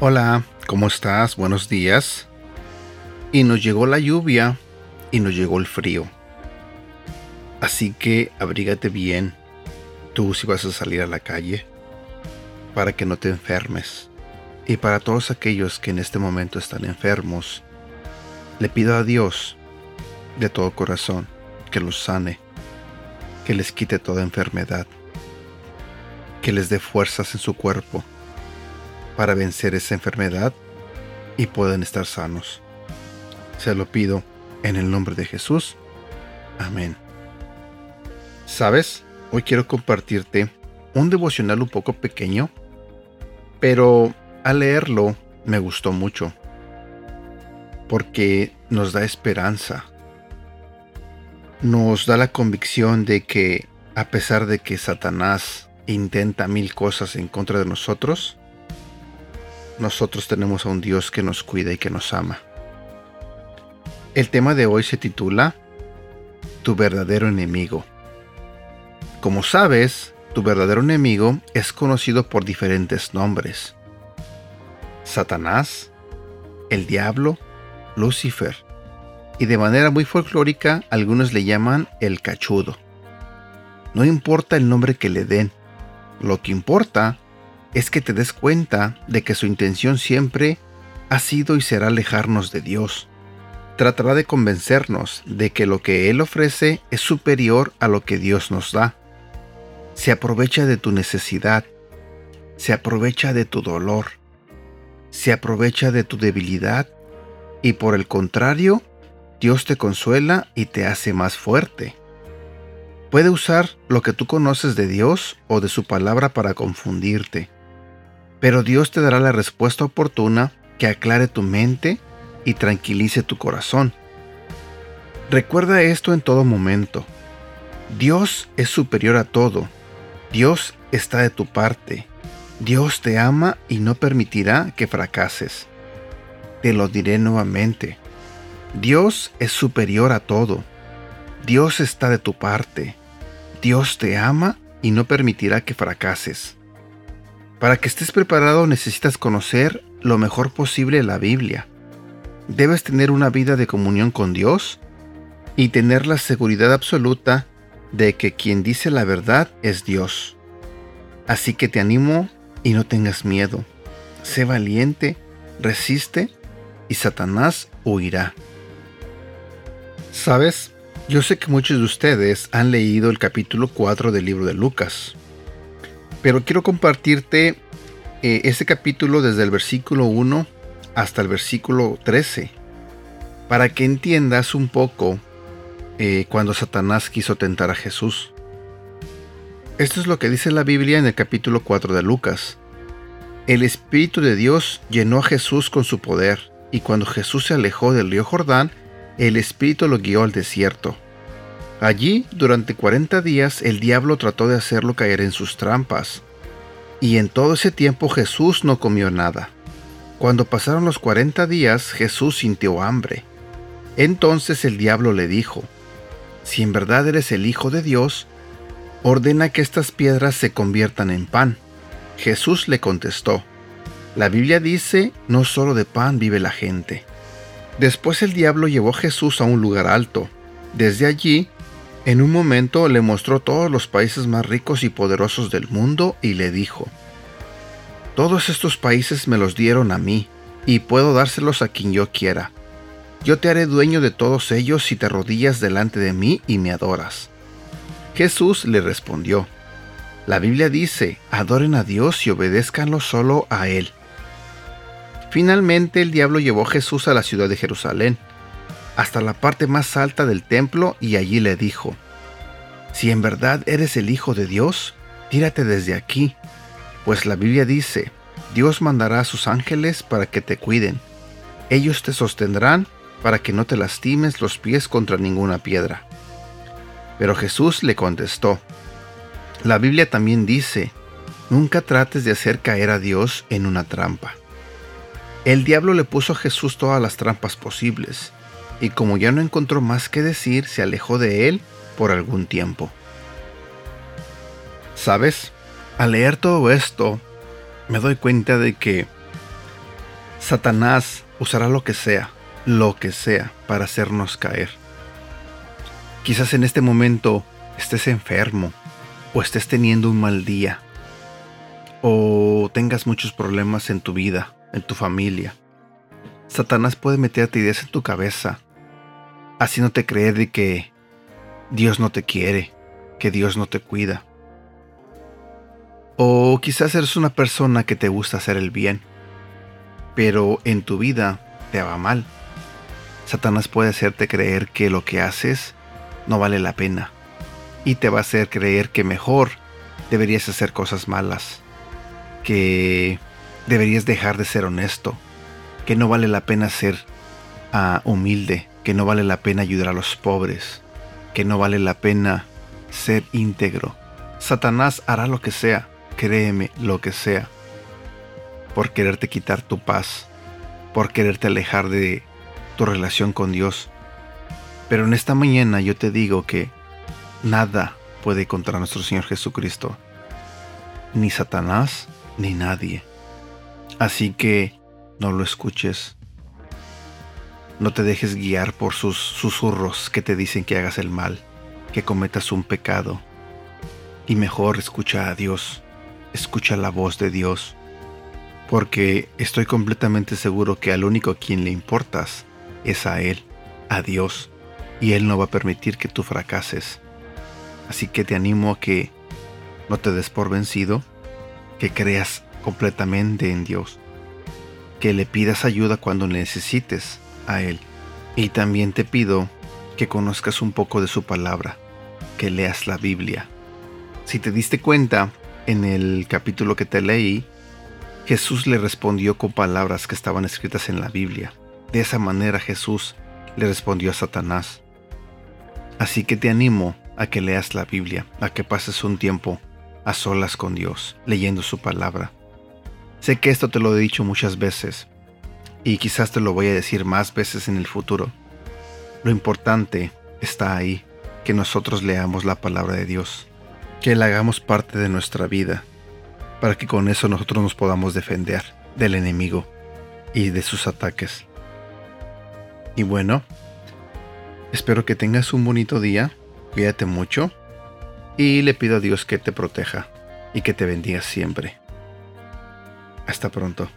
Hola, ¿cómo estás? Buenos días. Y nos llegó la lluvia y nos llegó el frío. Así que abrígate bien, tú si vas a salir a la calle, para que no te enfermes. Y para todos aquellos que en este momento están enfermos, le pido a Dios de todo corazón que los sane, que les quite toda enfermedad, que les dé fuerzas en su cuerpo para vencer esa enfermedad y puedan estar sanos. Se lo pido en el nombre de Jesús. Amén. ¿Sabes? Hoy quiero compartirte un devocional un poco pequeño, pero al leerlo me gustó mucho, porque nos da esperanza, nos da la convicción de que a pesar de que Satanás intenta mil cosas en contra de nosotros, nosotros tenemos a un Dios que nos cuida y que nos ama. El tema de hoy se titula Tu verdadero enemigo. Como sabes, tu verdadero enemigo es conocido por diferentes nombres. Satanás, el diablo, Lucifer, y de manera muy folclórica algunos le llaman el cachudo. No importa el nombre que le den, lo que importa es que te des cuenta de que su intención siempre ha sido y será alejarnos de Dios. Tratará de convencernos de que lo que Él ofrece es superior a lo que Dios nos da. Se aprovecha de tu necesidad, se aprovecha de tu dolor, se aprovecha de tu debilidad y por el contrario, Dios te consuela y te hace más fuerte. Puede usar lo que tú conoces de Dios o de su palabra para confundirte pero Dios te dará la respuesta oportuna que aclare tu mente y tranquilice tu corazón. Recuerda esto en todo momento. Dios es superior a todo. Dios está de tu parte. Dios te ama y no permitirá que fracases. Te lo diré nuevamente. Dios es superior a todo. Dios está de tu parte. Dios te ama y no permitirá que fracases. Para que estés preparado necesitas conocer lo mejor posible la Biblia. Debes tener una vida de comunión con Dios y tener la seguridad absoluta de que quien dice la verdad es Dios. Así que te animo y no tengas miedo. Sé valiente, resiste y Satanás huirá. ¿Sabes? Yo sé que muchos de ustedes han leído el capítulo 4 del libro de Lucas. Pero quiero compartirte eh, ese capítulo desde el versículo 1 hasta el versículo 13, para que entiendas un poco eh, cuando Satanás quiso tentar a Jesús. Esto es lo que dice la Biblia en el capítulo 4 de Lucas. El Espíritu de Dios llenó a Jesús con su poder, y cuando Jesús se alejó del río Jordán, el Espíritu lo guió al desierto Allí, durante 40 días, el diablo trató de hacerlo caer en sus trampas. Y en todo ese tiempo Jesús no comió nada. Cuando pasaron los 40 días, Jesús sintió hambre. Entonces el diablo le dijo, Si en verdad eres el Hijo de Dios, ordena que estas piedras se conviertan en pan. Jesús le contestó, La Biblia dice, no solo de pan vive la gente. Después el diablo llevó a Jesús a un lugar alto. Desde allí en un momento le mostró todos los países más ricos y poderosos del mundo y le dijo, Todos estos países me los dieron a mí, y puedo dárselos a quien yo quiera. Yo te haré dueño de todos ellos si te arrodillas delante de mí y me adoras. Jesús le respondió, La Biblia dice, adoren a Dios y obedézcanlo solo a Él. Finalmente el diablo llevó a Jesús a la ciudad de Jerusalén hasta la parte más alta del templo y allí le dijo, Si en verdad eres el Hijo de Dios, tírate desde aquí, pues la Biblia dice, Dios mandará a sus ángeles para que te cuiden. Ellos te sostendrán para que no te lastimes los pies contra ninguna piedra. Pero Jesús le contestó, La Biblia también dice, Nunca trates de hacer caer a Dios en una trampa. El diablo le puso a Jesús todas las trampas posibles, y como ya no encontró más que decir, se alejó de él por algún tiempo. ¿Sabes? Al leer todo esto, me doy cuenta de que Satanás usará lo que sea, lo que sea, para hacernos caer. Quizás en este momento estés enfermo o estés teniendo un mal día o tengas muchos problemas en tu vida, en tu familia. Satanás puede meterte ideas en tu cabeza, haciéndote creer de que Dios no te quiere, que Dios no te cuida. O quizás eres una persona que te gusta hacer el bien, pero en tu vida te va mal. Satanás puede hacerte creer que lo que haces no vale la pena y te va a hacer creer que mejor deberías hacer cosas malas, que deberías dejar de ser honesto, que no vale la pena ser ah, humilde, que no vale la pena ayudar a los pobres, que no vale la pena ser íntegro. Satanás hará lo que sea, créeme, lo que sea, por quererte quitar tu paz, por quererte alejar de tu relación con Dios. Pero en esta mañana yo te digo que nada puede contra nuestro Señor Jesucristo, ni Satanás, ni nadie. Así que no lo escuches. No te dejes guiar por sus susurros que te dicen que hagas el mal, que cometas un pecado. Y mejor escucha a Dios, escucha la voz de Dios, porque estoy completamente seguro que al único a quien le importas es a Él, a Dios, y Él no va a permitir que tú fracases. Así que te animo a que no te des por vencido, que creas completamente en Dios, que le pidas ayuda cuando necesites a Él. Y también te pido que conozcas un poco de su palabra, que leas la Biblia. Si te diste cuenta, en el capítulo que te leí, Jesús le respondió con palabras que estaban escritas en la Biblia. De esa manera Jesús le respondió a Satanás. Así que te animo a que leas la Biblia, a que pases un tiempo a solas con Dios, leyendo su palabra. Sé que esto te lo he dicho muchas veces, y quizás te lo voy a decir más veces en el futuro. Lo importante está ahí, que nosotros leamos la palabra de Dios, que la hagamos parte de nuestra vida, para que con eso nosotros nos podamos defender del enemigo y de sus ataques. Y bueno, espero que tengas un bonito día Cuídate mucho y le pido a Dios que te proteja y que te bendiga siempre. Hasta pronto.